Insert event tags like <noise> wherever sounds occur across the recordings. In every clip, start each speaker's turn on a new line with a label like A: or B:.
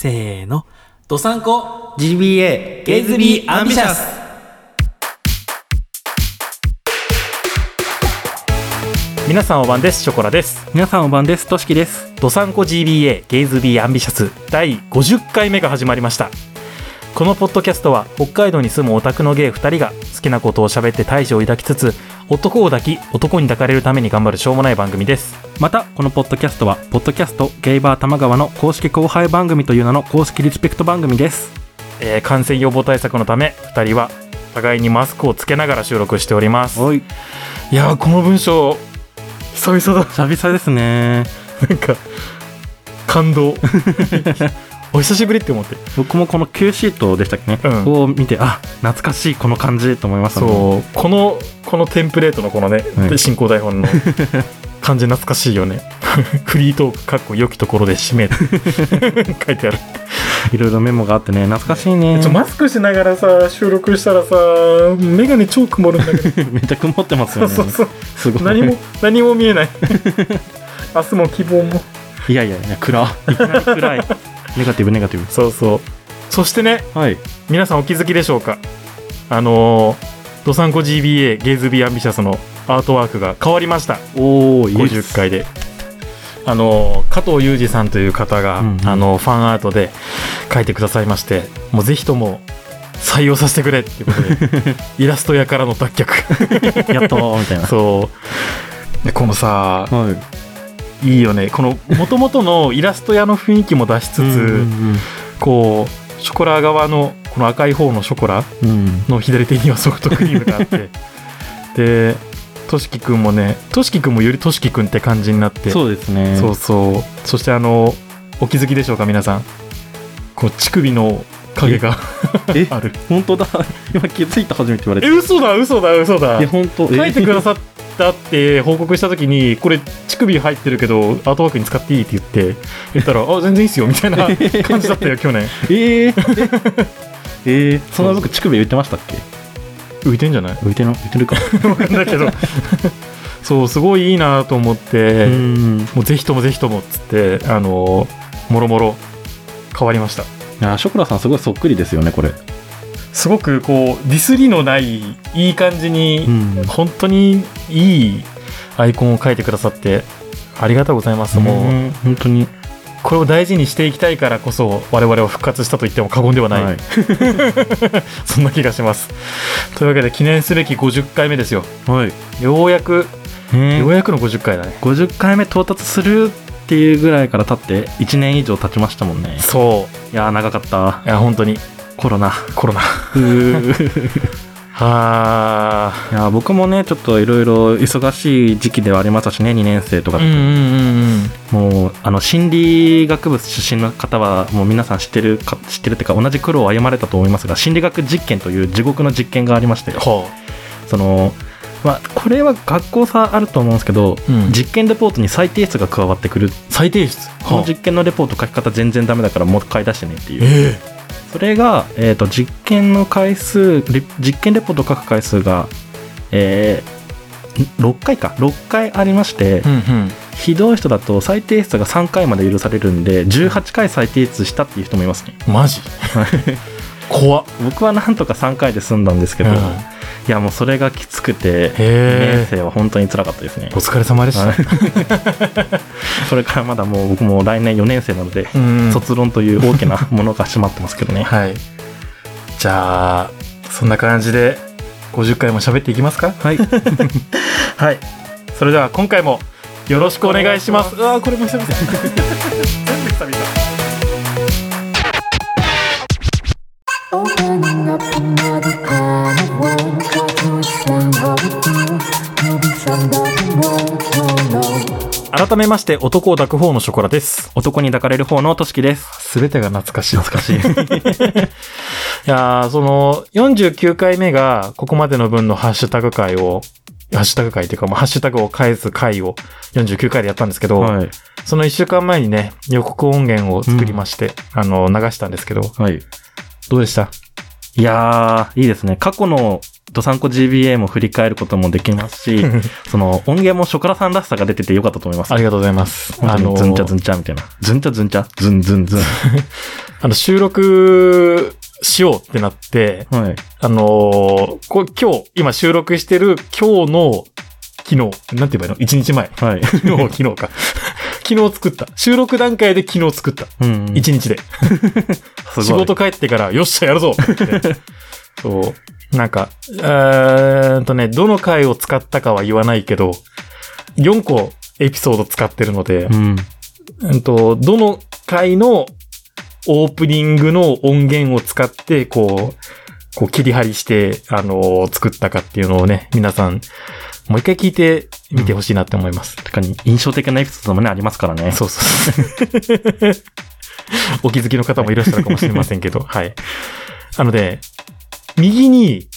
A: せーの。ドサンコ。
B: GBA
A: ゲイズビーアンビシャス
C: 皆さんおばんです。ショコラです。
B: 皆さんおばんです。としきです。
C: ドサンコ。GBA ゲイズビーアンビシャス第50回目が始まりました。このポッドキャストは北海道に住むオタクのゲイ2人が好きなことを喋って大志を抱きつつ男を抱き男に抱かれるために頑張るしょうもない番組です。
B: またこのポッドキャストはポッドキャストゲイバー玉川の公式後輩番組という名の公式リスペクト番組です。
C: えー感染予防対策のため2人は互いにマスクをつけながら収録しております。
B: おい。
C: いやーこの文章久々だ。
B: 久々ですね。
C: なんか感動 <laughs> お久しぶりって思って。
B: 僕もこの Q シートでしたっけね、
C: うん。
B: を見てあ懐かしいこの感じと思いましたね。
C: そう。このこのテンプレートのこのね、
B: はい。
C: 進行台本の <laughs> 感じ懐かしいよね。<laughs> フリートークかっこ良きところで締め <laughs> 書いてある。
B: いろいろメモがあってね懐かしいね。
C: ちょマスクしながらさ収録したらさ眼鏡超曇るんだけど。
B: めっちゃ曇ってますよね。
C: そうそう
B: すごい。
C: 何も何も見えない。明日も希望も。
B: いやいやいや暗い。暗いネガティブネガティブ。
C: そうそう。そしてね
B: はい。
C: 皆さんお気づきでしょうか。あのー、ドサンコ GBA ゲイズビーアンビシャスのアートワークが変わりました。
B: おお
C: 50回で。あの加藤裕二さんという方が、
B: うんうん。
C: あのファンアートで書いてくださいましてもうぜひとも採用させてくれっていうことで <laughs> イラスト屋からの脱却。
B: やっとみたいな。
C: そう。でこのさ
B: はい
C: いいよね。この元々のイラスト屋の雰囲気も出しつつ、
B: うんうん
C: こうショコラ側のこの赤い方のショコラの左手にはソフトクリームがあって。<laughs> でとしきくんもねとしきくんもよりとしきくんって感じになって。
B: そうですね。
C: そうそう。そしてあのお気づきでしょうか皆さん。こう乳首の影が <laughs>
B: え？
C: ある。
B: 本当だ。<laughs> 今気づいた初めて言われ
C: え
B: て
C: 嘘だ嘘だ嘘だ。
B: いや本当。
C: 書いてくだ
B: さ
C: さったって報告した時にこれ乳首入ってるけどアートワークに使っていいって言って言ったらあ全然いいっすよみたいな <laughs> 感じだったよ去年。
B: えー、えー、<laughs> そんな僕乳首浮いてましたっけ？
C: 浮いてんじゃない？
B: 浮いての浮いてるか。
C: わかんないけど。そうすごいいいなと思って、
B: うん。
C: もうぜひともぜひともっつってあのもろもろ変わりました。
B: いやショコラさんすごいそっくりですよねこれ
C: すごくこうディスりのないいい感じに、
B: ん。
C: 本当にいいアイコンを描いてくださってありがとうございます、もう
B: うん。本当に。
C: これを大事にしていきたいからこそ我々は復活したと言っても過言ではない、
B: はい。<laughs>
C: そんな気がします。というわけで記念すべき50回目ですよ。
B: はい。
C: ようやく、
B: ね
C: ようやくの50回だね。
B: 50回目到達するっていうぐらいから経って1年以上経ちましたもんね
C: そう
B: いやー長かった
C: いや本当に
B: コロナ。
C: コロナ。
B: うー。
C: はあ
B: いやー僕もねちょっといろいろ忙しい時期ではありましたしね2年生とか
C: うんうんうん
B: もうあの心理学部出身の方はもう皆さん知ってるか知ってるっていうか同じ苦労を歩まれたと思いますが心理学実験という地獄の実験がありまして。
C: は
B: そのまあこれは学校差あると思うんですけど、
C: うん。
B: 実験レポートに再提出が加わってくる。
C: 再提出。
B: この実験のレポート書き方全然ダメだからもう一回出してねっていう。
C: え
B: それが、えー、と実験の回数レ実験レポートを書く回数が、えー6回か。6回ありまして、
C: えうんうん。
B: ひどい人だと再提出が3回まで許されるんで18回再提出したっていう人もいますね。
C: マジ？怖っ。
B: 僕はなんとか3回で済んだんですけど、
C: うん。
B: いやもうそれがきつくて2年生は本当に辛かったですね。
C: お疲れ様でした、
B: はい。<laughs> それからまだもう僕も来年4年生なので、
C: うん。
B: 卒論という大きなものが閉まってますけどね。<laughs>
C: はい。じゃあそんな感じで50回も喋っていきますか？
B: はい。<laughs>
C: はい。それでは今回もよろしくお願いします。うわーこれも久々全部久々改めまして男を抱く方のショコラです。
B: 男に抱かれる方のとしきです。
C: すべてが懐かしい。
B: 懐かしい。<laughs>
C: いやーその49回目がここまでの分のハッシュタグ回をハッシュタグ回っていうか、まあ、ハッシュタグを返す回を49回でやったんですけど、
B: はい。
C: その1週間前にね、予告音源を作りまして、あの、流したんですけど、
B: はい。
C: どうでした？
B: いやーいいですね。過去のドサンコ GBA も振り返ることもできますし <laughs> その音源もショコラさんらしさが出ててよかったと思います
C: ありがとうございます。
B: あの、ズンチャズンチャみたいな。ズンチャズンチャズンズンズン。<laughs>
C: あの、収録しようってなって、
B: はい。
C: あのーこ今日、今収録してる今日の昨日、なんて言えばいいの ?1 日前。
B: はい。<laughs>
C: 昨日、昨日か。昨日作った。収録段階で昨日作った。
B: うん。
C: 1日で。仕事帰ってから、よっしゃ、やるぞって。そう。なんか、えーっとね、どの回を使ったかは言わないけど、4個エピソード使ってるので、
B: うん。
C: うんと、どの回のオープニングの音源を使って、こう、こう切り張りして、あのー作ったかっていうのをね、皆さん、もう一回聞いてみてほしいなって思います。
B: 確かに印象的なエピソードもね、ありますからね。
C: そうそう。<laughs> お気づきの方もいらっしゃるかもしれませんけど、はい。なので、右に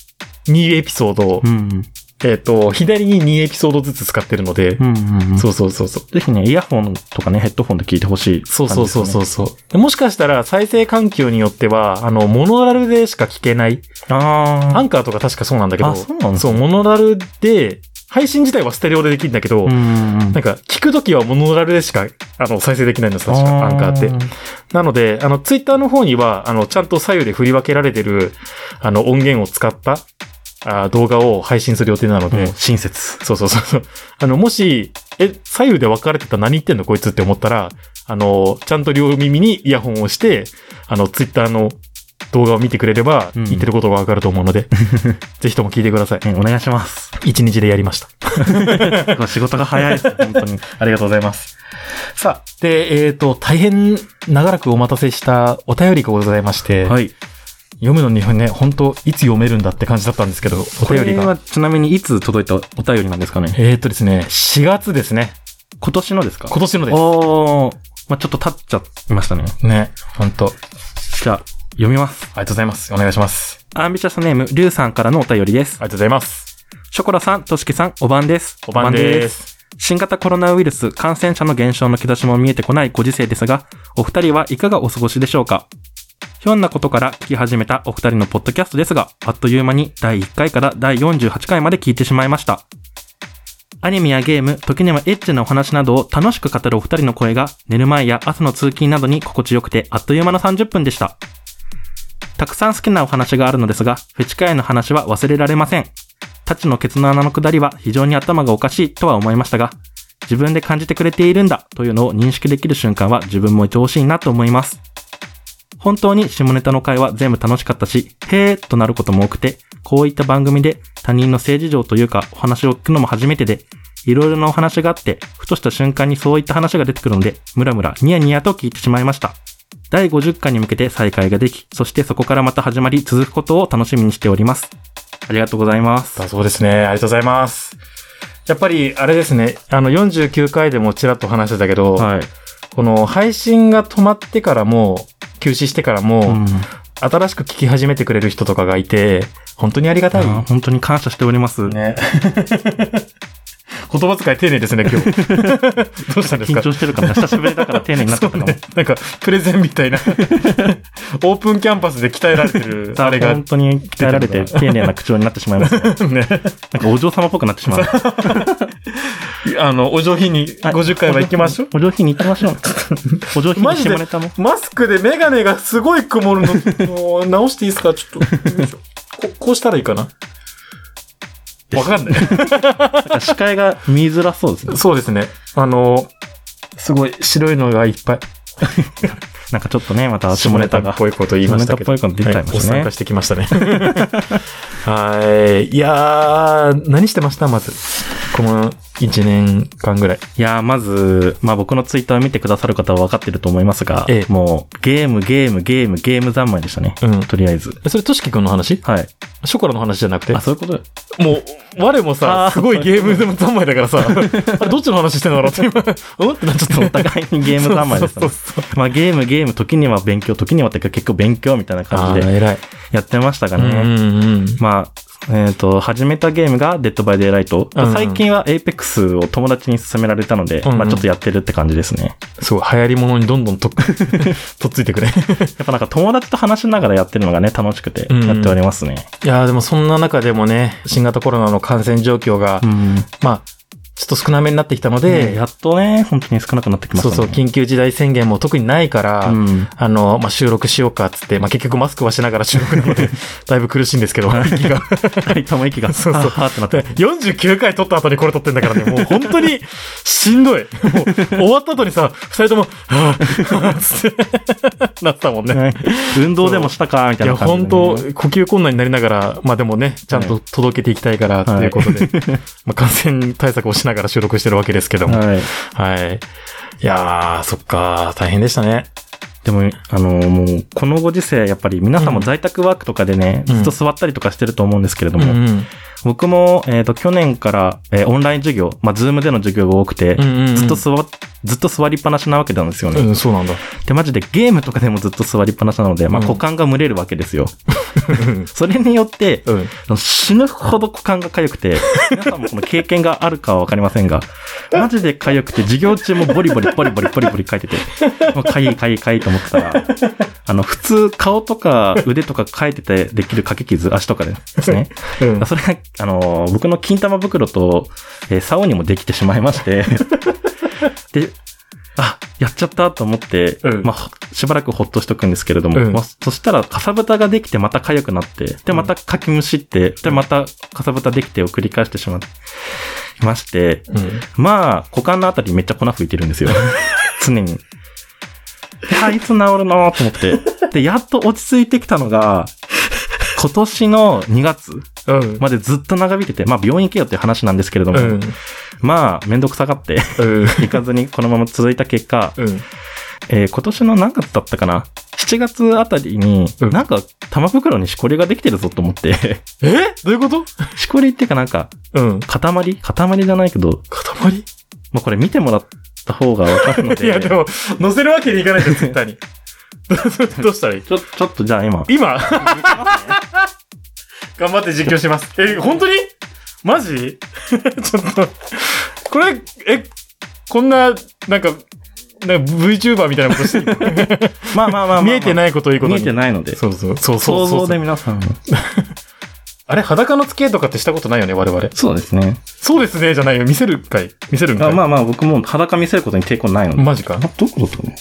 C: 2エピソード、
B: うん。
C: えっ、と、左に2エピソードずつ使ってるので、
B: うんうんうん。
C: そうそうそうそう。
B: ぜひね、イヤホンとかね、ヘッドホンで聞いてほしい、
C: そうそうそうそうそう。でもしかしたら再生環境によっては、あの、モノラルでしか聞けない。
B: あ
C: アンカーとか確かそうなんだけど、
B: そう、
C: モノラルで、配信自体はステレオでできるんだけど。なんか、聞くときはモノラルでしか、あの、再生できないんです、確か、アンカーって。なので、あの、ツイッターの方には、あの、ちゃんと左右で振り分けられてる、あの、音源を使った、あ動画を配信する予定なので、
B: うん親切。
C: そうそうそうそう。あの、もし、え、左右で分かれてたら何言ってんのこいつって思ったら、あの、ちゃんと両耳にイヤホンをして、あの、ツイッターの動画を見てくれれば、
B: うん
C: 言ってることが分かると思うので、<laughs> ぜひとも聞いてください。
B: ねお願いします。
C: 一日でやりました。<laughs>
B: 仕事が早いです。本当に。ありがとうございます。
C: さあ、で、えっ、と、大変長らくお待たせしたお便りがございまして、
B: はい。
C: 読むのにね、本当いつ読めるんだって感じだったんですけど、お
B: こ
C: 便りが。
B: れはちなみにいつ届いたお便りなんですかね？
C: えっ、とですね、4月ですね。
B: 今年のですか？
C: 今年のです。
B: おー。まあ、ちょっと経っちゃいましたね。
C: ね、本当あ
B: じゃあ、読みます。
C: りがとうございます。お願いします。
B: アンビシャスネーム、リュウさんからのお便りです
C: あ。りがとうございます。
B: ショコラさん、トシキさん、おばんです。
C: おばんです。
B: 新型コロナウイルス感染者の減少の兆しも見えてこないご時世ですが、お二人はいかがお過ごしでしょうか？ひょんなことから聞き始めたお二人のポッドキャストですが、あっという間に第1回から第48回まで聞いてしまいました。アニメやゲーム、時にはエッチなお話などを楽しく語るお二人の声が、寝る前や朝の通勤などに心地よくて、あっという間の30分でした。たくさん好きなお話があるのですが、フェチ界の話は忘れられません。タチのケツの穴の下りは非常に頭がおかしいとは思いましたが、自分で感じてくれているんだというのを認識できる瞬間は自分も愛おしいなと思います。本当に下ネタの会は全部楽しかったし、へーとなることも多くて、こういった番組で他人の性事情というかお話を聞くのも初めてで、いろいろなお話があって、ふとした瞬間にそういった話が出てくるので、ムラムラニヤニヤと聞いてしまいました。第50回に向けて再開ができ、そしてそこからまた始まり続くことを楽しみにしております。ありがとうございます。
C: だそうですね。ありがとうございます。やっぱり、あれですね。あの、49回でもちらっと話してたけど、
B: はい。
C: この配信が止まってからも、休止してからも、
B: うん
C: 新しく聞き始めてくれる人とかがいて、本当にありがたい。
B: 本当に感謝しております。
C: ね。<laughs> <laughs> 言葉遣い丁寧ですね、今日。<laughs> どうしたんですか？
B: 緊張してるから、久しぶりだから丁寧になったかも。<laughs>
C: そうね。なんか、プレゼンみたいな。オープンキャンパスで鍛えられてる、あれが。
B: 本当に鍛えられて丁寧な口調になってしまいますね。
C: ね。
B: なんかお嬢様っぽくなってしまう。
C: あの、お上品に50回は行きましょう。
B: お上品に行きましょう。お上品に
C: マジで
B: 下ネタも。
C: マスクでメガネがすごい曇るの、直していいですか？ちょっとこ。こうしたらいいかな？わかんない。<laughs>
B: 視界が見づらそうですね。
C: そうですね。あの、すごい白いのがいっぱい。<laughs>
B: なんかちょっとね、また下ネタが
C: っ。ぽいこと言いましたけど。
B: 下ネタっぽいこと出ちゃいましたね
C: はおっさん化してきましたね。<laughs> はい。いやー、何してました？まず。この1年間ぐらい。
B: いやー、まず、まあ僕のツイッターを見てくださる方は分かってると思いますが、
C: ええ
B: もう、ゲーム、ゲーム、ゲーム、ゲーム三昧でしたね。
C: うん
B: とりあえず。
C: それ、としきくんの話？
B: はい。
C: ショコラの話じゃなくて？
B: あ、そういうこと？
C: もう、我も
B: あ
C: さ、
B: ー
C: すごいゲーム三昧だからさ、<laughs> あれ、どっちの話してんだろうって今、うんってなっちゃった
B: お互いにゲーム三昧でしたね
C: そう。そうそう
B: まあゲーム、ゲーム、時には勉強、時にはってか結構勉強みたいな感じで
C: 偉い。
B: やってましたがね。
C: うんうん。
B: まあ、えっ、と、始めたゲームがデッドバイデイライト。
C: うん
B: 最近は Apex を友達に勧められたので、
C: うんうん
B: まあちょっとやってるって感じですね。
C: すごい、流行り物にどんどんと、<laughs> とっついてくれ。<laughs>
B: やっぱなんか友達と話しながらやってるのがね、楽しくて
C: うん
B: やっておりますね。
C: いやーでもそんな中でもね、新型コロナの感染状況が、
B: うん。
C: まあ、ちょっと少なめになってきたので、
B: やっとね、本当に少なくなってきましたね。
C: そうそう、緊急事態宣言も特にないから、
B: うん。
C: あの、まあ、収録しようかっつって、まあ、結局マスクはしながら収録なので、<laughs> だいぶ苦しいんですけど、息が。<laughs>
B: 二人とも息が、
C: そうそう
B: はってなって
C: で。49回撮った後にこれ撮ってんだからね、もう本当にしんどい。もう終わった後にさ、二人とも、はぁ、はぁ、つって、なってたもんね。
B: ね運動でもしたかみた
C: いや、
B: いな感じで
C: 本
B: ね、
C: 当呼吸困難になりながら、まあでもね、ちゃんと届けていきたいから、っていうことで、まあ感染対策をしながら収録してるわけですけども。
B: はい。
C: はい。いやー、そっか、大変でしたね。
B: でも、あのもう、このご時世、やっぱり皆さんも在宅ワークとかでね、
C: うん
B: ずっと座ったりとかしてると思うんですけれども、
C: うんうん。
B: 僕も、えっ、と、去年から、えーオンライン授業、まあ、ズームでの授業が多くて、
C: うんうんうん
B: ずっと座、ずっと座りっぱなしなわけなんですよね。
C: うん、そうなんだ。
B: で、マジでゲームとかでもずっと座りっぱなしなので、まあ、
C: うん
B: 股間が蒸れるわけですよ。
C: うん <laughs>
B: それによって、
C: うん。
B: 死ぬほど股間が痒くて、皆さんもこの経験があるかはわかりませんが、<laughs> マジで痒くて、授業中もボリボリボリボリボリボリ書いてて、もうかゆいかゆいかゆいと思ってたら、<laughs> あの、普通顔とか腕とか書いててできる掛け傷、足とかですね。
C: うん。
B: それが、あの、僕の金玉袋と、えー竿にもできてしまいまして、で、あ、やっちゃったと思って、
C: うん
B: まあ、しばらくほっとしとくんですけれども、
C: うん
B: まあ、そしたら、かさぶたができてまた痒くなって、で、またかきむしって、で、またかさぶたできてを繰り返してしまいまして、
C: うん。
B: まあ、股間のあたりめっちゃ粉吹いてるんですよ。<laughs> 常に。いや、いつ治るの？と思って。で、やっと落ち着いてきたのが、今年の2月
C: うん。
B: までずっと長引いてて、まあ病院行けよっていう話なんですけれども、
C: うん。
B: まあめんどくさがって
C: うん。
B: 行かずにこのまま続いた結果、
C: うん。
B: えー今年の何月だったかな ?7 月あたりに、
C: うん
B: なんか玉袋にしこりができてるぞと思って、
C: え？どういうこと？
B: しこりっていうかなんか、
C: うん。
B: 塊？塊じゃないけど、
C: 塊？
B: まあこれ見てもらった方がわかるので、<laughs>
C: いや、でも、載せるわけにいかないじゃん、ツイッターに。<laughs> <laughs> どうしたらいい？
B: ちょ、ちょっとじゃあ今、
C: 今？<laughs> 頑張って実況します。え、本当に？マジ？<laughs> ちょっと、これ、え、こんな、なんか、なんか VTuber みたいなことして
B: まあまあまあ
C: 見えてないことをいいこと
B: 見
C: に
B: えてないので、
C: そうそう、そうそう
B: 想像で。皆さん、
C: あれ？裸の付き合いとかってしたことないよね、我々？
B: そうですね。
C: そうですね、じゃないよ。見せるかい。見せるんかい。
B: あまあまあ僕も裸見せることに抵抗ないので。
C: マジか？
B: あどういうことだ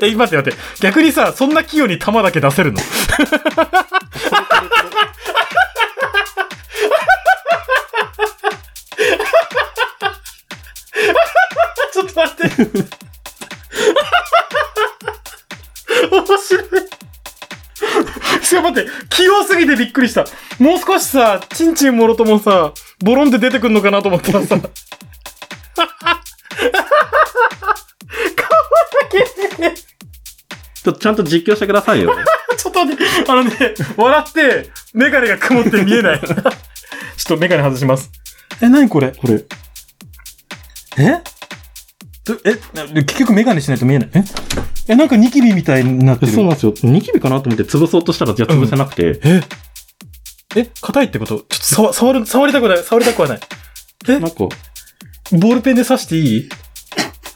C: え、待って待って。逆にさ、そんな器用に弾だけ出せるの？<laughs> ちょっと待って。面白い。しかも待って、器用すぎてびっくりした。もう少しさ、チンチンもろともさ、ボロンって出てくんのかなと思ったらさ、
B: ちょっとちゃんと実況してくださいよ。<laughs>
C: ちょっと待って、あのね、笑って、メガネが曇って見えない。<laughs> ちょっとメガネ外します。え、なにこれ？これ。え？どえ、な結局メガネしないと見えない。え？え、なんかニキビみたいになってる。
B: そうなんですよ。ニキビかなと思って潰そうとしたら、じゃあ潰せなくて。
C: え？え、硬いってこと？ちょっと触、触る、触りたくない、触りたくはない。え？
B: なんか、
C: ボールペンで刺していい？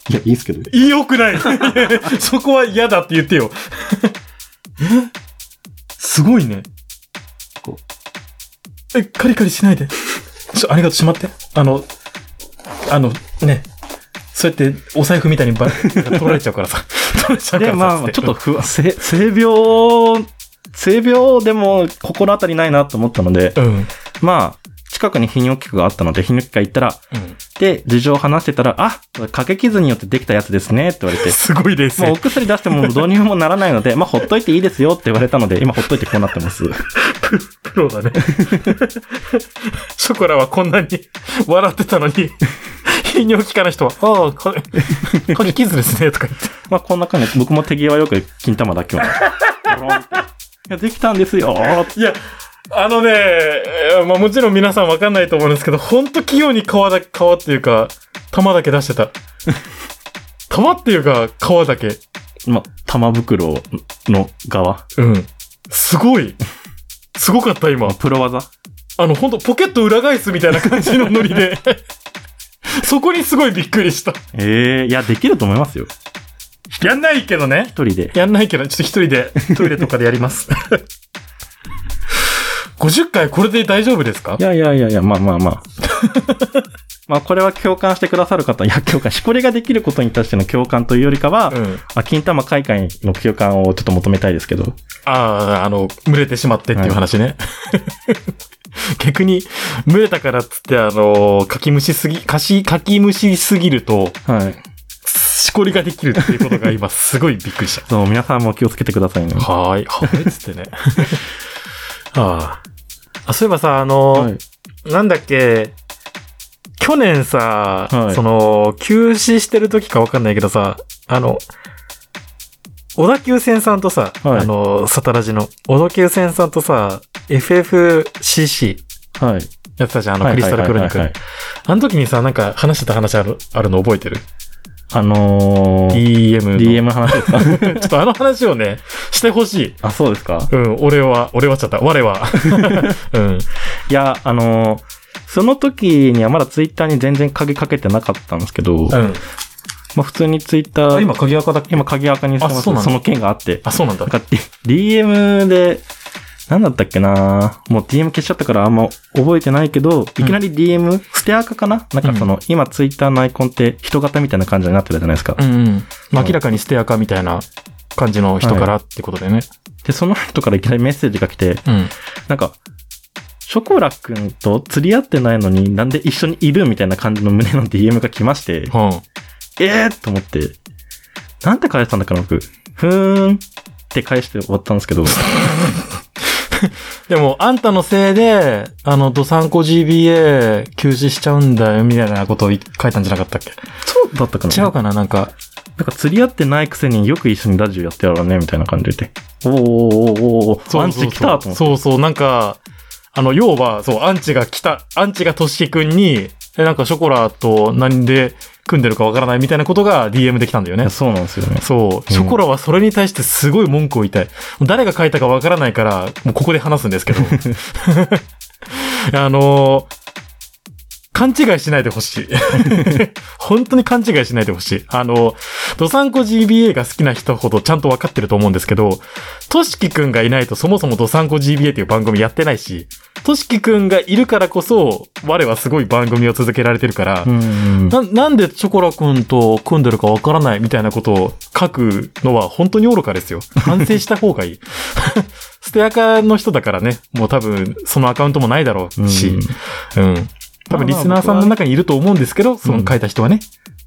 B: いや、いいっすけど。
C: いいよくない <laughs> そこは嫌だって言ってよ。え？すごいね。
B: こ
C: え、カリカリしないで。ちょ、ありがとう、しまって。あの、あの、ね。そうやって、お財布みたいにば取られちゃうからさ。<laughs> 取られちゃうから
B: で、
C: さ。
B: まあ、ちょっと不、性性病、性病でも心当たりないなと思ったので、
C: うん。
B: まあ、近くに泌尿器科があったので、泌尿器科行ったら、
C: うん。
B: で、事情を話してたら、あ、掛け傷によってできたやつですね、って言われて、
C: すごいです
B: もうお
C: ね。
B: 薬出してもどうにもならないので、まあ、ほっといていいですよって言われたので、今ほっといてこうなってます。<laughs>
C: プロだね。<laughs> ショコラはこんなに笑ってたのに、泌尿器科の人は、ああ、か、かき傷ですね、とか言って。
B: まあ、こんな感じで、僕も手際よく金玉だけを。<laughs> いや、できたんですよー
C: いや、あのね、えーまあもちろん皆さんわかんないと思うんですけど、ほんと器用に皮だ、皮っていうか、玉だけ出してた。<laughs> 玉っていうか、皮だけ。
B: まあ、玉袋の側。
C: うん。すごい。すごかった、今。
B: プロ技？
C: あの、ほんと、ポケット裏返すみたいな感じのノリで。<laughs> そこにすごいびっくりした。
B: ええいや、できると思いますよ。
C: やんないけどね。
B: 一人で。
C: やんないけど、ちょっと一人でトイレとかでやります。<laughs> 50回これで大丈夫ですか？
B: いやいやいやいや、まあまあまあ。<laughs> まあこれは共感してくださる方、いや共感、しこりができることに対しての共感というよりかは、
C: うん。
B: あ金玉開会の共感をちょっと求めたいですけど。
C: ああ、あの、群れてしまってっていう話ね。<laughs> 逆に、群れたからっつって、あの、かきむしすぎ、かし、かきむしすぎると、
B: はい。
C: しこりができるっていうことが今、すごいびっくりした。<laughs>
B: そう、皆さんも気をつけてくださいね。
C: はーい、はーい、つってね。ああ。あ、そういえばさ、あの、
B: はい。
C: なんだっけ、去年さ、
B: はい
C: その、休止してる時かわかんないけどさ、あの、小田急線さんとさ、
B: はい
C: あの、サタラジの、小田急線さんとさ、FFCC
B: はい。
C: やってたじゃん、あの、
B: はい
C: クリスタルクロニク。あの時にさ、なんか話してた話ある、あるの覚えてる？
B: あのー、
C: ?DM の。
B: DM の話ですか？<laughs>
C: ちょっとあの話をね、してほしい。
B: あ、そうですか？
C: うん、俺は、俺はちゃった。我は。<laughs> うん。
B: いや、あのーその時にはまだツイッターに全然鍵かけてなかったんですけど、
C: うん。
B: まあ普通にツイッター、
C: あ今、鍵垢だっけ？
B: 今鍵垢にしてます
C: あそうなんだ
B: その件があって。
C: あ、そうなんだ
B: なん。か D- DM で、なんだったっけなもう DM 消しちゃったからあんま覚えてないけど、いきなり DM、ステアカかな？なんかその、今ツイッターのアイコンって人型みたいな感じになってるじゃないですか。
C: うんうん。まあ明らかにステアカみたいな感じの人からってことでね。
B: で、その人からいきなりメッセージが来て、
C: うん。
B: なんか、ショコラくんと釣り合ってないのになんで一緒にいるみたいな感じの胸の DM が来まして、
C: うん。
B: えーと思って、なんて返したんだっけな、僕。ふーんって返して終わったんですけど、<laughs> <laughs>
C: でも、あんたのせいで、あの、ドサンコ GBA 休止しちゃうんだよ、みたいなことを書いたんじゃなかったっけ？
B: そうだったかな。
C: 違うかななんか、
B: なんか釣り合ってないくせによく一緒にラジオやってやろうね、みたいな感じで。おーおーおーおーアンチ来たと思って。
C: そうそう、なんか、あの、要は、そう、アンチが来た、アンチがトシキ君に、え、なんかショコラと何で組んでるかわからないみたいなことが DM で来たんだよね。
B: そうなんですよね。
C: そう。ショコラはそれに対してすごい文句を言いたい。誰が書いたかわからないから、もうここで話すんですけど。<laughs> <laughs> あのー勘違いしないでほしい。<laughs> 本当に勘違いしないでほしい。あの、ドサンコ GBA が好きな人ほどちゃんと分かってると思うんですけど、トシキくんがいないとそもそもドサンコ GBA っていう番組やってないし、トシキくんがいるからこそ、我はすごい番組を続けられてるから、
B: うん。
C: な、なんでチョコラくんと組んでるかわからないみたいなことを書くのは本当に愚かですよ。反省した方がいい。<laughs> ステアカの人だからね、もう多分そのアカウントもないだろうし、うん。多分リスナーさんの中にいると思うんですけど、その書いた人はね、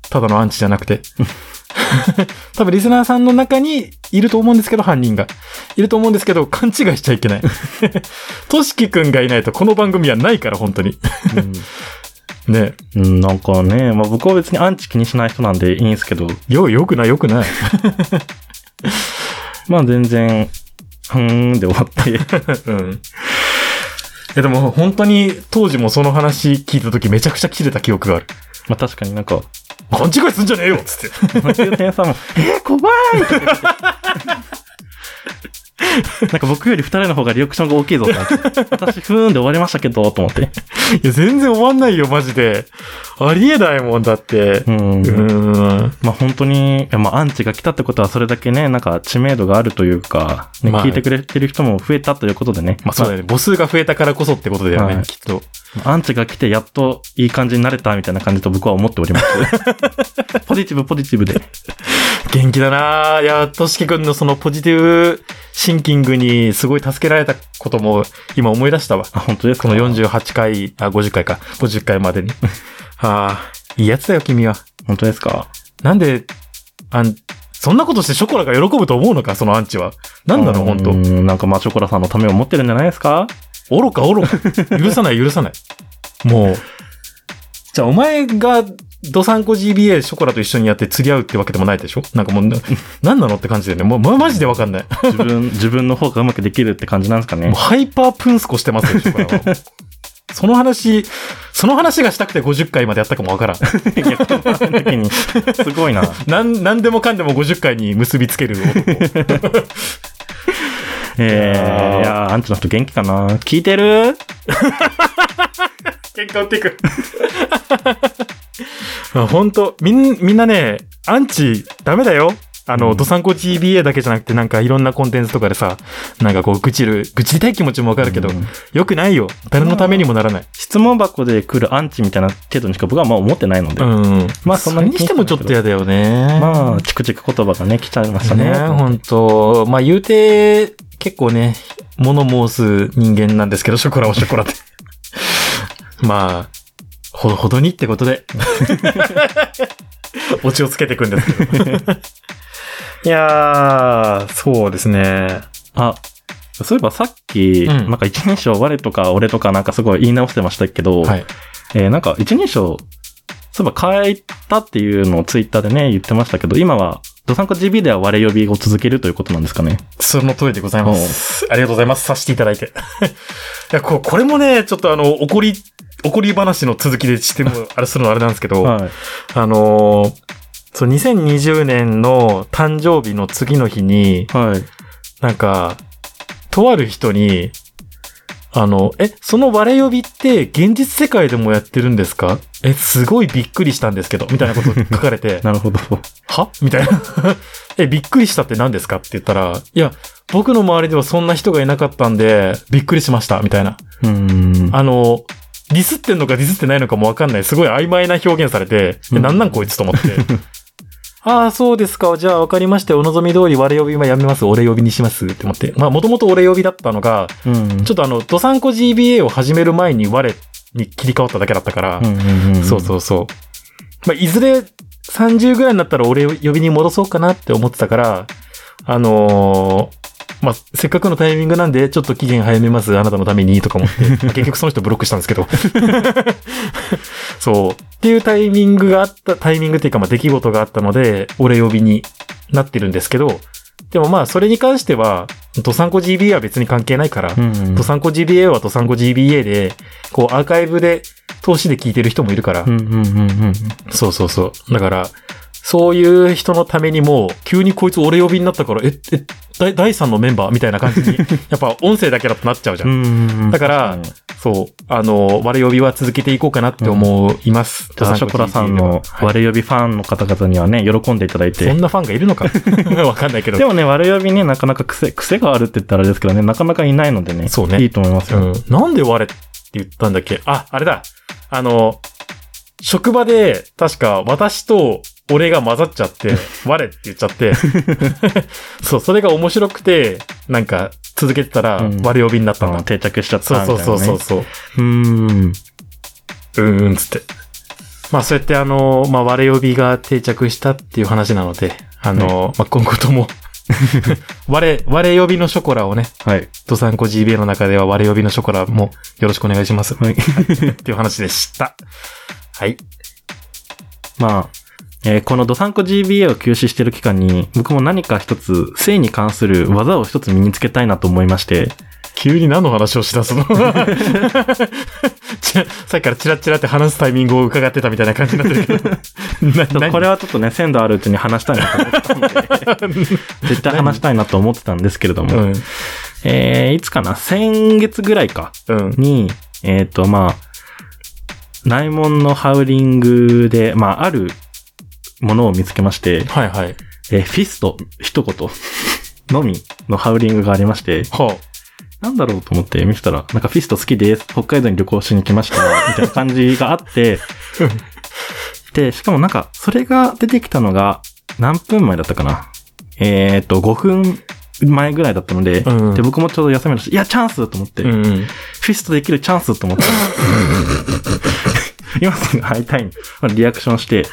C: ただのアンチじゃなくて。<laughs> 多分リスナーさんの中にいると思うんですけど、犯人が。いると思うんですけど、勘違いしちゃいけない。としきくんがいないとこの番組はないから、本当に。<laughs> ね。
B: うん、うんなんかね、まあ僕は別にアンチ気にしない人なんでいいんですけど、
C: よ、よくない、よくない。<laughs>
B: まあ全然、ふーんで終わって。
C: うん。いやでも本当に当時もその話聞いた時めちゃくちゃ切れた記憶がある。
B: まあ確かになんか、<laughs>
C: 勘違いすんじゃねえよっつって。
B: 松井店さんも、えー、怖いって <laughs> なんか僕より二人の方がリアクションが大きいぞって。私、ふーんで終わりましたけど、と思って。<laughs>
C: いや全然終わんないよ、マジで。ありえないもんだって。
B: う。
C: うんーん。
B: まあ本当に、まあアンチが来たってことはそれだけね、なんか知名度があるというか、ね
C: まあ
B: 聞いてくれてる人も増えたということでね。
C: まあそうだよね。母数が増えたからこそってことだよね、
B: はい
C: きっと。
B: アンチが来てやっといい感じになれたみたいな感じと僕は思っております。<laughs> ポジティブポジティブで。
C: 元気だなぁいや、としきくんのそのポジティブシンキングにすごい助けられたことも今思い出したわ。
B: あ、本当ですか？
C: この48回、あ、50回か。50回までに。は <laughs> あ、いいやつだよ、君は。
B: 本当ですか？
C: なんで、あん、そんなことしてショコラが喜ぶと思うのか、そのアンチは。なんなの、本当
B: うんなんかまあチョコラさんのためを思ってるんじゃないですか？
C: 愚か、愚か。許さない、許さない。もう。<laughs> じゃあ、お前が、ドサンコ GBA ショコラと一緒にやって釣り合うってわけでもないでしょ？なんかもうな、<laughs> なんなのって感じだよね。もう、ま、マジでわかんない。
B: 自分、<laughs> 自分の方がうまくできるって感じなんですかね？
C: もう。ハイパープンスコしてますよ、ショコラは。<laughs> その話、その話がしたくて50回までやったかもわからん。
B: すごいな。
C: なん、なんでもかんでも50回に結びつける男。
B: えー、いやーアンチの人元気かな？聞いてる？
C: 喧嘩売っていく。あ本当みん、みんなね、アンチダメだよ。あの、ドサンコ GBA だけじゃなくて、なんかいろんなコンテンツとかでさ、なんかこう、愚痴る、愚痴りたい気持ちもわかるけど、
B: うん
C: よくないよ。誰のためにもならない。
B: 質問箱で来るアンチみたいな程度にしか僕はまあ思ってないので、
C: うん。
B: まあそんなに
C: にしてもちょっと嫌だよね。
B: まあ、チクチク言葉がね、来ちゃいましたね。
C: ね、本当まあ言うて、結構ね、物申す人間なんですけど、ショコラはショコラって。<laughs> まあ、ほどほどにってことで。<laughs> オチをつけていくんですけど。いやー、そうですね。
B: あ、そういえばさっき、
C: うん
B: なんか一人称我とか俺とかなんかすごい言い直してましたけど、
C: はい。
B: えーなんか一人称、そういえば変えたっていうのをツイッターでね、言ってましたけど、今は、ドサンコ GB では我呼びを続けるということなんですかね？
C: その通りでございます。ありがとうございます。させていただいて。<laughs> いや、ここれもね、ちょっとあの、怒り、怒り話の続きでしても、あれするのあれなんですけど、
B: はい。
C: あのーそう、2020年の誕生日の次の日に、
B: はい。
C: なんか、とある人に、あの、え、その我呼びって現実世界でもやってるんですか？え、すごいびっくりしたんですけど、みたいなこと書かれて、<laughs>
B: なるほど。
C: は？みたいな。え、びっくりしたって何ですか？って言ったら、いや、僕の周りではそんな人がいなかったんで、びっくりしました、みたいな。
B: うーん。
C: あの、ディスってんのかディスってないのかもわかんない。すごい曖昧な表現されて、え
B: うん
C: なんなんこいつと思って。<laughs> ああ、そうですか。じゃあ分かりまして、お望み通り我呼びはやめます。俺呼びにします。って思って。まあ、もともと俺呼びだったのが、
B: うん。
C: ちょっとあの、ドサンコ GBA を始める前に我に切り替わっただけだったから、そうそうそう。まあ、いずれ30ぐらいになったら俺呼びに戻そうかなって思ってたから、あのーまあ、せっかくのタイミングなんで、ちょっと期限早めます、あなたのために、とか思って。ま <laughs> あ結局その人ブロックしたんですけど。<laughs> そう。っていうタイミングがあった、タイミングっていうか、まあ、出来事があったので、俺呼びになってるんですけど、でもまあ、それに関しては、ドサンコ GBA は別に関係ないから、
B: うんうん、
C: ドサンコ GBA はドサンコ GBA で、こう、アーカイブで、投資で聞いてる人もいるから、
B: うんうんうんうん。
C: そうそうそう。だから、そういう人のためにも、急にこいつ俺呼びになったから、え、え、第第3のメンバーみたいな感じに、<laughs> やっぱ音声だけだとなっちゃうじゃん。
B: うんうんうん
C: だからそう。あの、我呼びは続けていこうかなって思います。
B: じゃあ、ショコラさんの
C: はい
B: 我呼びファンの方々にはね、喜んでいただいて。<laughs>
C: そんなファンがいるのかわかんないけど。<laughs>
B: でもね、我呼びね、なかなか癖、癖があるって言ったらあれですけどね、なかなかいないのでね。
C: そうね
B: いいと思いますよ。
C: うん。なんで我って言ったんだっけ？あ、あれだ。あの、職場で、確か私と俺が混ざっちゃって、<laughs> 我って言っちゃって、<laughs> そう、それが面白くて、なんか、続けてたら
B: うん、
C: 我呼びになったんだ。
B: あの定着しちゃった
C: そう
B: みたいな、ね。
C: そうそうそうそう。
B: う。ん。
C: うんうん、つって。まあ、そうやってあの、まあ、我呼びが定着したっていう話なので、あの、まあ、今後とも、<laughs> 我、我呼びのショコラをね、
B: はい。
C: ドサンコ GBA の中では我呼びのショコラもよろしくお願いします。
B: はい。
C: っていう話でした。はい。
B: まあ、えーこのドサンコ GBA を休止してる期間に、僕も何か一つ、性に関する技を一つ身につけたいなと思いまして、
C: 急に何の話をしだすの？<laughs> さっきからチラッチラって話すタイミングを伺ってたみたいな感じになってるけど。<laughs>
B: これはちょっとね、鮮度あるうちに話したいなと思ったので、<laughs> 絶対話したいなと思ってたんですけれども、
C: うん。
B: えー、いつかな？先月ぐらいか
C: うん。
B: に、えっ、と、まあ、ナイモンのハウリングで、まあ、あるものを見つけまして、
C: はいはい。
B: えーフィスト、一言、<laughs> のみのハウリングがありまして、
C: は
B: なんだろうと思って見てたら、なんかフィスト好きです。北海道に旅行しに来ました。みたいな感じがあって、<laughs> で、しかもなんか、それが出てきたのが、何分前だったかな。えっ、と、5分前ぐらいだったので、
C: うん
B: で、僕もちょうど休みだし、いや、チャンスと思って、
C: うんうん。
B: フィストできるチャンスと思って、<laughs> 今すぐ会いたい、まあリアクションして、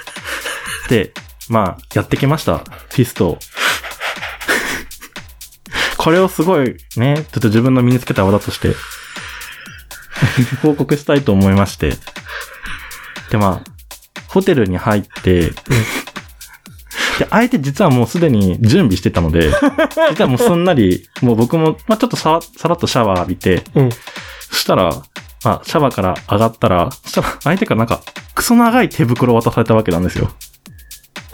B: で、まあ、やってきました。フィストを。<laughs> これをすごいね、ちょっと自分の身につけた技として、<laughs> 報告したいと思いまして。で、まあ、ホテルに入って、で、相手実はもうすでに準備してたので、<laughs> 実はもうすんなり、もう僕も、まあちょっとさわさらっとシャワー浴びて、
C: うん
B: そしたら、まあシャワーから上がったら、そしたら相手からなんか、クソ長い手袋を渡されたわけなんですよ。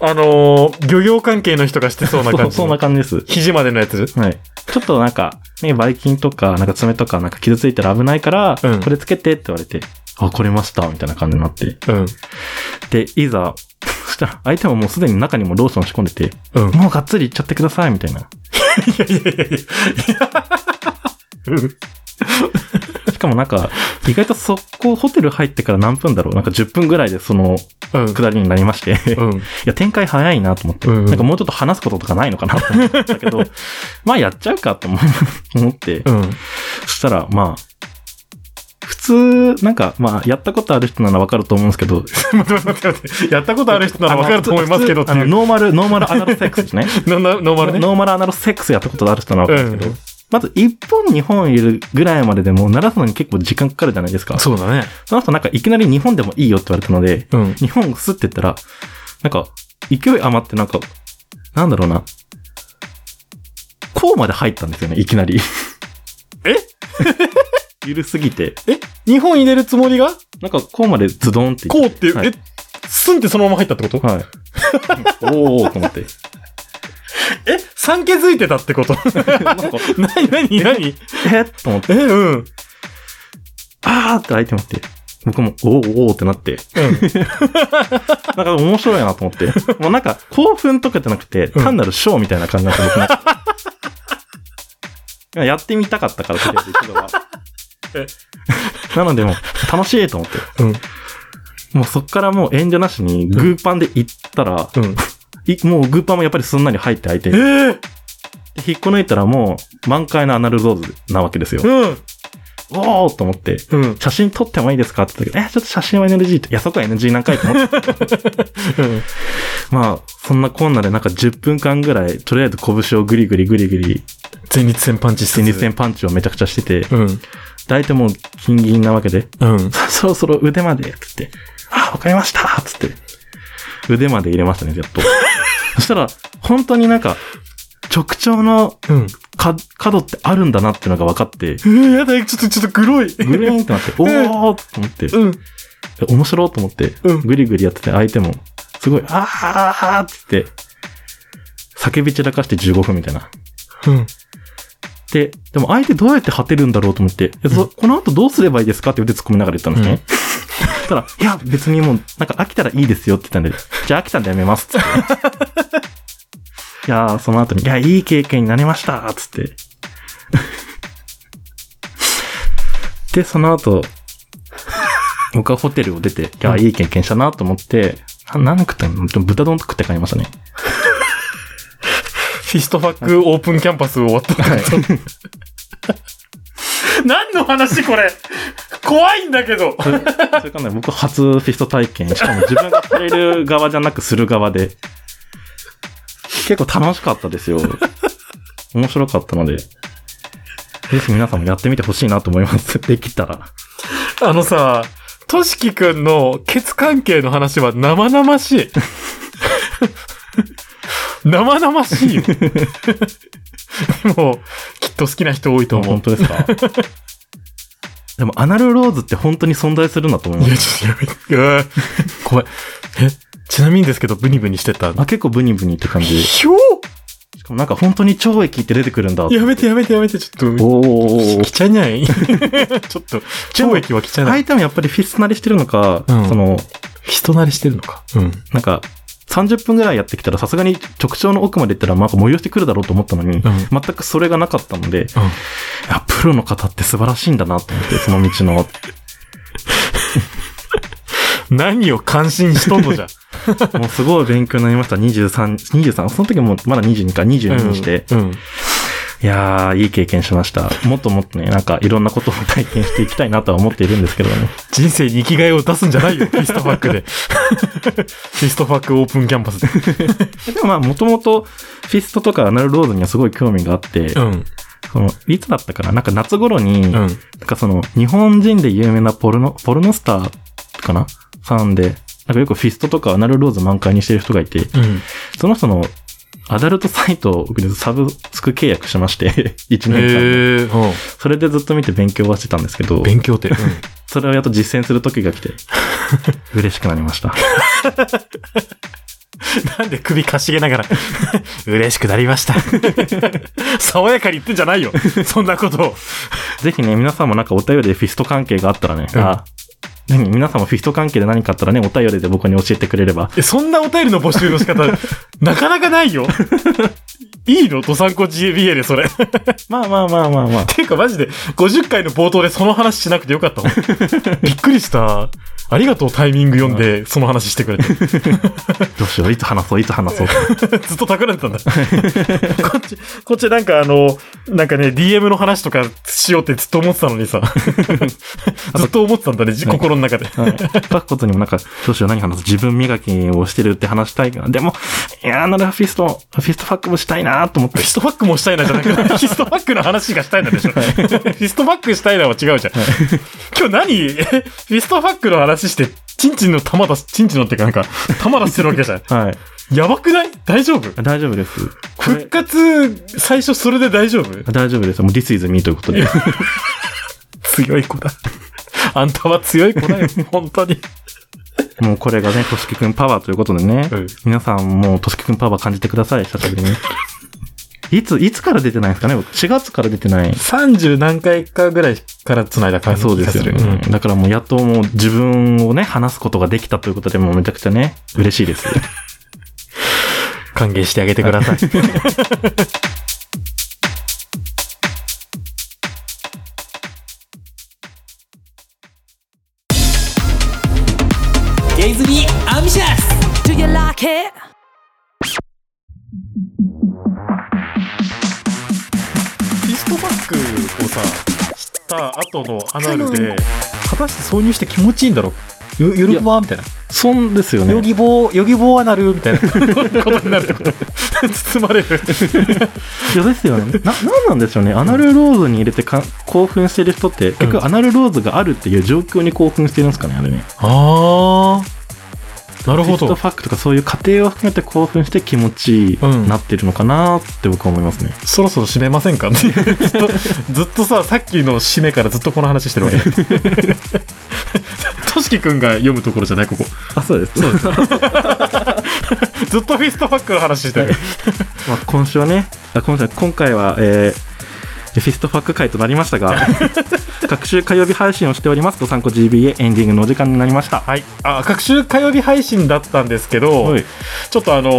C: あのー、漁業関係の人がしてそうな感じ。<laughs>
B: そうそんな感じです。
C: 肘までのやつ？
B: はい。ちょっとなんか、ね、ばい菌とか、なんか爪とか、なんか傷ついたら危ないから、
C: うん
B: これつけてって言われて、あ、これました、みたいな感じになって。
C: うん。
B: で、いざ、<laughs> そしたら相手ももうすでに中にもローション仕込んでて、
C: うん。
B: もうがっつりいっちゃってください、みたいな。<laughs>
C: いやいやいやいや。
B: かもなんか、意外とそこ、ホテル入ってから何分だろうなんか10分ぐらいでその、
C: うん。
B: 下りになりまして。い
C: うん。<laughs>
B: や、展開早いなと思って。
C: うんうん
B: なんかもうちょっと話すこととかないのかなと思ったけど、<laughs> まあやっちゃうかと思思って、
C: うん。
B: そしたら、まあ、普通、なんか、まあ、やったことある人ならわかると思うんですけど、
C: 待って待って待って。やったことある人ならわかると思いますけどって
B: あの
C: いう。
B: ノーマル、ノーマルアナルセックスですね。<laughs>
C: ノーマルね。
B: ノーマルアナルセックスやったことある人ならわかるんですけど、
C: うん
B: まず1本2本入れるぐらいまででも、慣らすのに結構時間かかるじゃないですか。
C: そうだね。
B: その後なんかいきなり2本でもいいよって言われたので、
C: うん。
B: 2本スって言ったら、なんか、勢い余ってなんか、なんだろうな。こうまで入ったんですよね、いきなり。<laughs>
C: え？<laughs>
B: ゆるすぎて。
C: え？日本入れるつもりが？
B: なんか、こうまでズドンって
C: こうって、
B: はい
C: え、スンってそのまま入ったってこと？
B: はい。<laughs> おーと思って。
C: え産気づいてたってこと？<laughs>
B: なんか、
C: なになになに？
B: え？と思って、
C: え、うん。
B: あーって相手待って。僕も、おーおーってなって。<laughs> なんか面白いなと思って。もうなんか、興奮とかじゃなくて、単なるショーみたいな感じになって <laughs> やってみたかったから、とりあえず一度は
C: え？
B: なのでもう、楽しいと思って。
C: うん。
B: もうそっからもう遠慮なしに、グーパンで行ったら、
C: うん。
B: いもうグーパンもやっぱりすんなり入って相手
C: え
B: に。
C: ー、
B: で引っこ抜いたらもう、満開のアナルローズなわけですよ。
C: うん。
B: おーと思って、
C: うん。
B: 写真撮ってもいいですかって言ったけど、え、ちょっと写真は NG って。いや、そこは NG 何回と思って。<laughs>
C: うん。<laughs>
B: まあ、そんなこんなでなんか10分間ぐらい、とりあえず拳をグリグリグリグリ、
C: 前立腺パンチして
B: 前立腺パンチをめちゃくちゃしてて、
C: うん。
B: 大体もう金銀なわけで、
C: うん。<laughs>
B: そろそろ腕まで、つって、あ、わかりましたつって、腕まで入れましたね、やっと。<laughs> そしたら、本当になんか、直腸の
C: うん。
B: か角ってあるんだなっていうのが分かって、
C: えー、やだ、ちょっと、ちょっとグロい。
B: グリーンってなって、<laughs> おーと思って、
C: うん。
B: え面白いと思って、
C: うん
B: グリグリやってて相手も、すごい、あーって言って、叫び散らかして15分みたいな。
C: うん。
B: で、でも相手どうやって果てるんだろうと思って、えそこの後どうすればいいですかって腕突っ込みながら言ったんですね。たら、いや、別にもう、なんか飽きたらいいですよって言ったんで、じゃあ飽きたんでやめますっつって。いやー、その後に、いや、いい経験になりましたっつって。で、その後、僕はホテルを出て、いや、いい経験したなと思って、な何食ったの？豚丼食って帰りましたね。
C: フィストファックオープンキャンパス終わった。<laughs> 何の話これ怖いんだけど
B: それそれからね、僕初フィスト体験。しかも自分がされる側じゃなくする側で。結構楽しかったですよ。<laughs> 面白かったので。ぜひ皆さんもやってみてほしいなと思います。<laughs> できたら。
C: あのさ、としきくんの血関係の話は生々しい。生々しいよ。でも、きっと好きな人多いと思う
B: 本。当ですか？<laughs> でも、アナルローズって本当に存在するんだと思い
C: いや、
B: ます。
C: ちょっとやめて。うわ怖い。え、ちなみにですけど、ブニブニしてた。
B: あ、結構ブニブニって感じ。し
C: ひょ
B: かもなんか本当に腸液って出てくるんだ。
C: ーやめてやめてやめて、ちょっと。
B: おー。
C: きちゃにゃい？<laughs> ちょっと、腸液はきちゃない。
B: 相手もやっぱりフィスト慣れしてるのか、
C: うん
B: その、
C: 人慣れしてるのか。うん。
B: なんか、30分ぐらいやってきたらさすがに直腸の奥まで行ったらなんか催してくるだろうと思ったのに、
C: ん
B: 全くそれがなかったので、いや、プロの方って素晴らしいんだなと思って、<laughs> その道の。<laughs>
C: 何を感心しとんのじゃ。<laughs>
B: もうすごい勉強になりました。23、23、その時もまだ22か22にして、
C: うん。うん
B: いやー、いい経験しました。もっともっとね、なんかいろんなことを体験していきたいなとは思っているんですけどね。
C: 人生に生きがいを出すんじゃないよ、<laughs> フィストファックで。フィストファックオープンキャンパスで。
B: でもまあ、もともとフィストとかアナルローズにはすごい興味があって、
C: うん。
B: そのいつだったかな？なんか夏頃に、
C: うん。
B: なんかその、日本人で有名なポルノ、ポルノスターかな？さんで、なんかよくフィストとかアナルローズ満開にしてる人がいて、
C: うん。
B: その人のアダルトサイトを僕サブスク契約しまして、<laughs> 1年間。
C: う
B: それでずっと見て勉強はしてたんですけど
C: ん。、勉強って。うん <laughs>
B: それをやっと実践する時が来て、<laughs> 嬉しくなりました。
C: なんで首かしげながら、嬉しくなりました。爽やかに言ってんじゃないよ。そんなことを。
B: ぜひね、皆さんもなんかお便りでフィスト関係があったらね、
C: うん
B: あ、何皆さんもフィスト関係で何かあったらね、お便りで僕に教えてくれれば。
C: え、そんなお便りの募集の仕方、<laughs> なかなかないよ。いいの？ドサンコ GBA でそれ。<laughs>
B: まあまあまあまあまあ。
C: ていうかマジで、50回の冒頭でその話しなくてよかったもん。<laughs> びっくりした。ありがとうタイミング読んで、その話してくれて。<laughs>
B: どうしよう、いつ話そう、いつ話そう。<laughs>
C: ずっと企んでたんだ。<laughs> こっち、こっちなんかあの、なんかね、DM の話とかしようってずっと思ってたのにさ。ずっと思ってたんだね、心の中で。
B: はい書くことにもなんか、どうしよう、何話す自分磨きをしてるって話したいから。でも、いやー、ならフィスト、フィストファックもしたいなと思って
C: フィストファックもしたいなじゃなくて、フィストファックの話がしたいなでしょ。フィストファックしたいなは違うじゃん。今日何？えフィストファックの話して、チンチンの玉出す、チンチンのっていうかなんか、玉出してるわけじゃん。<laughs>
B: はい。
C: やばくない？大丈夫？
B: 大丈夫です。
C: 復活、最初それで大丈夫？
B: 大丈夫です。もう This is me ということで。
C: 強い子だ。あんたは強い子だよ、<laughs> 本当に。
B: もうこれがね、としきくんパワーということでね。
C: うん
B: 皆さんもうとしきくんパワー感じてください、久しぶりに。いつ、いつから出てないんですかね？僕 ?4 月から出てない。
C: 30何回かぐらいから繋いだ感じ
B: そうですよね。
C: うん
B: だからもうやっともう自分をね、話すことができたということで、もうめちゃくちゃね、嬉しいです。<laughs>
C: 歓迎してあげてください。
A: ゲイズビーアンビシャス
D: Do you like it?
C: トバックをさ、した後のアナルで、果たして挿入して気持ちいいんだろう？よ、よるばみたいな。
B: そんですよね
C: ヨ。ギボー、ヨギボーアナルみたいなことになるってこと。包まれる。<laughs>
B: いやですよね。な、なんなんでしょうね。アナルローズに入れてか興奮してる人って、結局アナルローズがあるっていう状況に興奮してるんですかね、あれね。
C: あー。なるほど。
B: フィストファックとかそういう過程を含めて興奮して気持ちいい、
C: うん
B: なってるのかなって僕は思いますね。<laughs>
C: そろそろ締めませんかずっと、<laughs> ずっとさ、さっきの締めからずっとこの話してるわけ。としきくんが読むところじゃない、ここ。
B: あ、そうです。そうです。<laughs>
C: ずっとフィストファックの話してる。
B: まあ、今週はね、あ今週は今回は、えーフィストファック会となりましたが、<laughs> 各週火曜日配信をしております。ドサンコ GBA エンディングのお時間になりました。
C: はい。あ、各週火曜日配信だったんですけど、
B: はい
C: ちょっとあの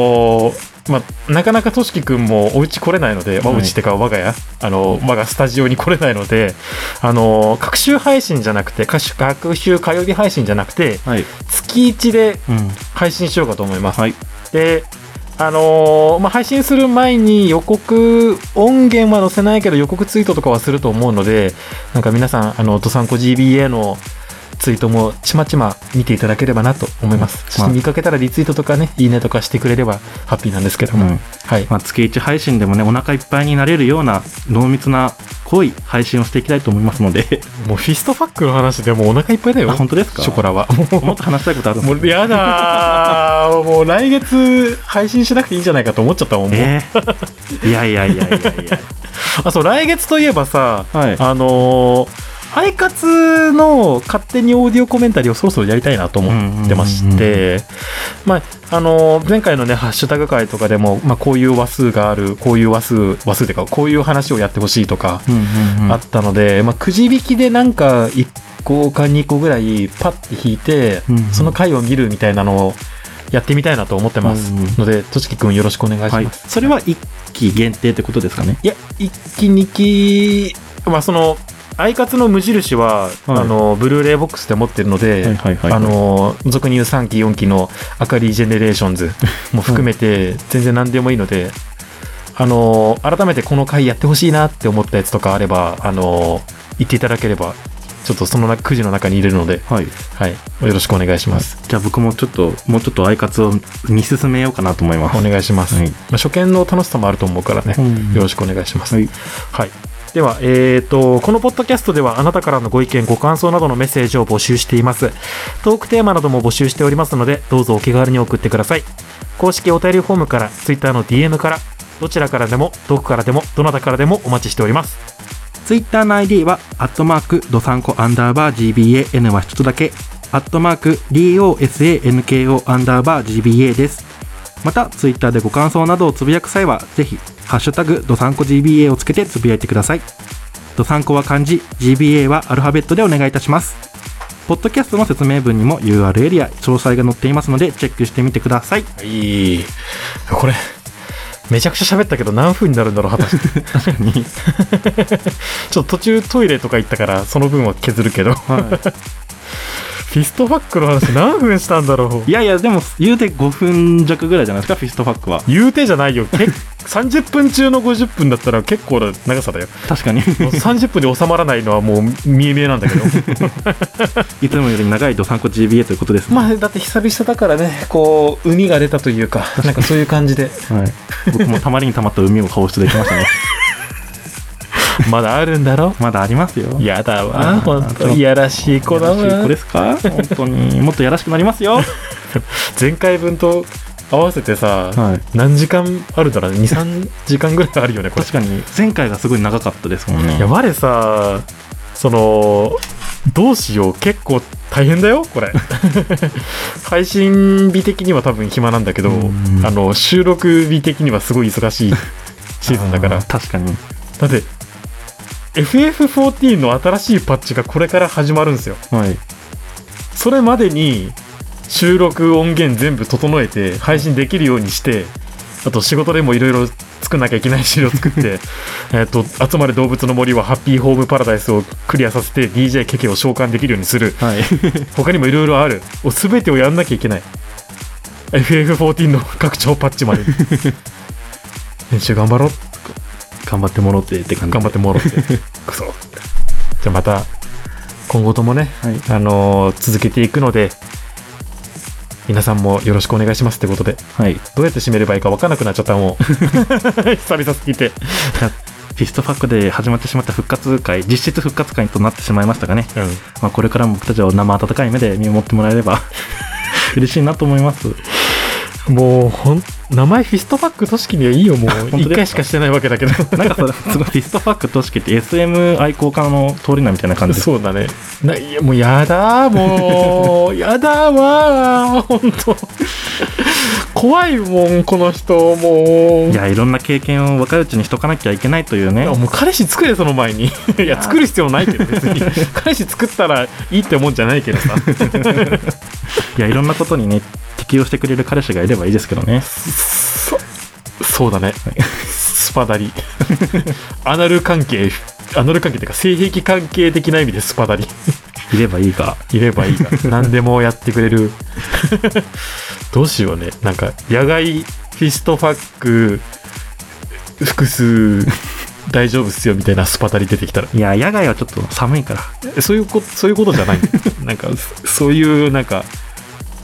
C: ーまあ、なかなかとしきくんもお家来れないので、まあ、
B: はいう
C: ちってか我が家、あの、我がスタジオに来れないので、あのー、各週配信じゃなくて、各週各週火曜日配信じゃなくて、
B: はい。
C: 月1で
B: うん。
C: 配信しようかと思います。
B: はい。
C: で、あのーまあ、配信する前に予告、音源は載せないけど予告ツイートとかはすると思うので、なんか皆さん、あの、ドサンコ GBA のツイートもちまちま見ていただければなと思います。そして見かけたらリツイートとかね、いいねとかしてくれればハッピーなんですけども。
B: うん
C: はい。
B: まあ、月1配信でもね、お腹いっぱいになれるような濃密な濃い配信をしていきたいと思いますので、<laughs>
C: もうフィストファックの話でもうお腹いっぱいだよ。
B: あ本当ですか？
C: ショコラは。も
B: もっと話したいことある
C: もうやだー。もう来月配信しなくていいんじゃないかと思っちゃったもん。
B: えーいやいやいやいやいや。<laughs>
C: あ、そう、来月といえばさ、
B: はい
C: あのーアイカツの勝手にオーディオコメンタリーをそろそろやりたいなと思ってまして、まあ、あのー前回のね、ハッシュタグ会とかでも、まあ、こういう話数がある、こういう話数、話数っていうか、こういう話をやってほしいとか、あったので、まあ、くじ引きでなんか、1個か2個ぐらいパッて引いて、その回を見るみたいなのをやってみたいなと思ってます。ので、としきくんよろしくお願いします。
B: はい。それは一期限定ってことですかね？
C: いや、一期二期、まあその、アイカツの無印は、
B: はい
C: あの、ブルーレイボックスで持ってるので、
B: はいはいはい
C: あの、俗に言う3期4期のあかりジェネレーションズ <laughs> も含めて、全然何でもいいので、あの、改めてこの回やってほしいなって思ったやつとかあれば、あの、言っていただければ、ちょっとそのなくじの中に入れるので、
B: はい。
C: はい、よろしくお願いします。
B: じゃあ僕もちょっと、もうちょっとアイカツを見進めようかなと思います。
C: お願いします。
B: はい
C: まあ、初見の楽しさもあると思うからね、
B: うん
C: よろしくお願いします。
B: はい。
C: はい。では、えー、と、このポッドキャストではあなたからのご意見、ご感想などのメッセージを募集しています。トークテーマなども募集しておりますので、どうぞお気軽に送ってください。公式お便りフォームから、Twitter の DM から、どちらからでも、どこからでも、どなたからでもお待ちしております。
B: ツイッターの ID は、アットマーク、ドサンコアンダーバー GBAN は一つだけ、アットマーク、DOSANKO アンダーバー GBA です。また、ツイッターでご感想などをつぶやく際は、ぜひ、ハッシュタグ、ドサンコ GBA をつけてつぶやいてください。ドサンコは漢字、GBA はアルファベットでお願いいたします。ポッドキャストの説明文にも URL や詳細が載っていますのでチェックしてみてください。
C: いい。これ、めちゃくちゃ喋ったけど何分になるんだろう、果たして。<laughs> ちょっと途中トイレとか行ったから、その分は削るけど。<laughs> フィストファックの話何分したんだろう？
B: い。やいや、でも言うて5分弱ぐらいじゃないですか、フィストファックは。
C: 言うてじゃないよ。け30分中の50分だったら結構な長さだよ。
B: 確かに。
C: もう30分で収まらないのはもう見え見えなんだけど。<laughs>
B: いつもより長いドサンコ GBA ということですね。
C: まあ、だって久々だからね、こう、海が出たというか、なんかそういう感じで。
B: はい。僕もたまりにたまった海を放出できましたね。<laughs>
C: まだあるんだろ？
B: まだありますよ。
C: やだ
B: あ
C: わ、
B: ー
C: ほんと。いやらしい子だわ
B: やらしい子。ですか？本当に。もっとやらしくなりますよ。<laughs>
C: 前回分と合わせてさ、
B: はい。
C: 何時間あるだろう？ね23時間ぐらいあるよねこれ
B: 確かに、前回がすごい長かったですもんね
C: いや。我さそのどうしよう？結構大変だよこれ <laughs> 配信日的には多分暇なんだけど
B: うん
C: あの収録日的にはすごい忙しいシーズンだから
B: 確かに。
C: だって FF14 の新しいパッチがこれから始まるんですよ。
B: はい。
C: それまでに収録音源全部整えて配信できるようにしてあと仕事でもいろいろ作んなきゃいけない資料作って <laughs> えっと集まる動物の森はハッピーホームパラダイスをクリアさせて DJ ケケを召喚できるようにする。
B: はい。<laughs>
C: 他にもいろいろある。を全てをやんなきゃいけない。FF14 の拡張パッチまで。<laughs> 編集頑張ろう
B: 頑張ってもろってって感じ。
C: 頑張ってもろって <laughs> くそじゃあまた今後ともね
B: はい。
C: あのー続けていくので、皆さんもよろしくお願いしますってことで、
B: はい。
C: どうやって締めればいいか分からなくなっちゃったもう。<laughs> 久々すぎて。<laughs>
B: フィストファックで始まってしまった復活会、実質復活会となってしまいましたがね。
C: うん。
B: まあ、これからも僕たちを生温かい目で見守ってもらえれば嬉しいなと思います。
C: もう、ほん、名前フィストファックとしきにはいいよ、もう。<laughs>
B: 本当ですか？
C: 一回しかしてないわけだけど。
B: なんかそれ、<laughs> すごいフィストファックとしきって SM 愛好家の通り名みたいな感じ。
C: そうだね。ないや、もうやだー、もう。やだーわー、ほんと。怖いもん、この人、もう。
B: いや、いろんな経験を若いうちにしとかなきゃいけないというね。
C: もう彼氏作れその前にいや作る必要ないけど別に彼氏作ったらいいってもんじゃないけどさ <laughs>
B: いや、いろんなことにね、適応してくれる彼氏がいればいいですけどね。
C: そそうだね、スパダリ。<laughs> アナル関係アナル関係っていうか性癖関係的な意味でスパダリ。
B: いればいいか。
C: いればいいが <laughs> 何でもやってくれる。<laughs> どうしようね。なんか野外フィストファック複数大丈夫っすよみたいなスパダリ出てきたら。
B: いや、野外はちょっと寒いから。
C: えそういうことそういうことじゃない。なんかそそういうなんか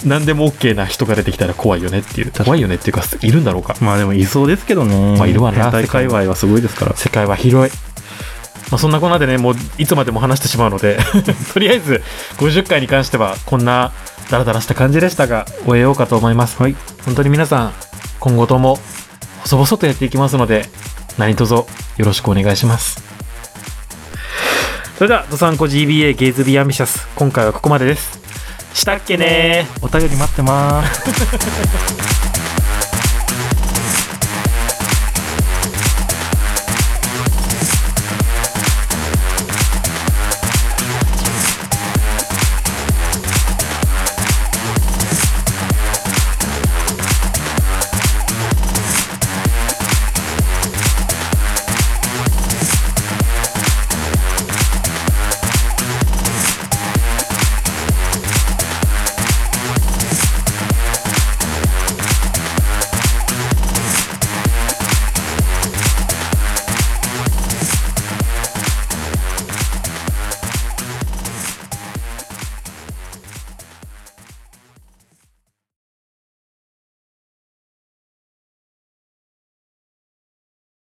C: 何でも OK な人が出てきたら怖いよねっていう。怖いよねっていうかいるんだろうか。
B: まあでもいそうですけどね。
C: まあいるわな
B: 変態界隈はすごいですから。
C: 世界は広い。まあ、そんなこんなでねもういつまでも話してしまうので。<laughs> とりあえず50回に関してはこんなダラダラした感じでしたが終えようかと思います。
B: はい。
C: 本当に皆さん今後とも細々とやっていきますので何卒よろしくお願いします。それではドサンコ GBA ゲイズビーアンビシャス今回はここまでですしたっけねー
B: お便り待ってます。<laughs>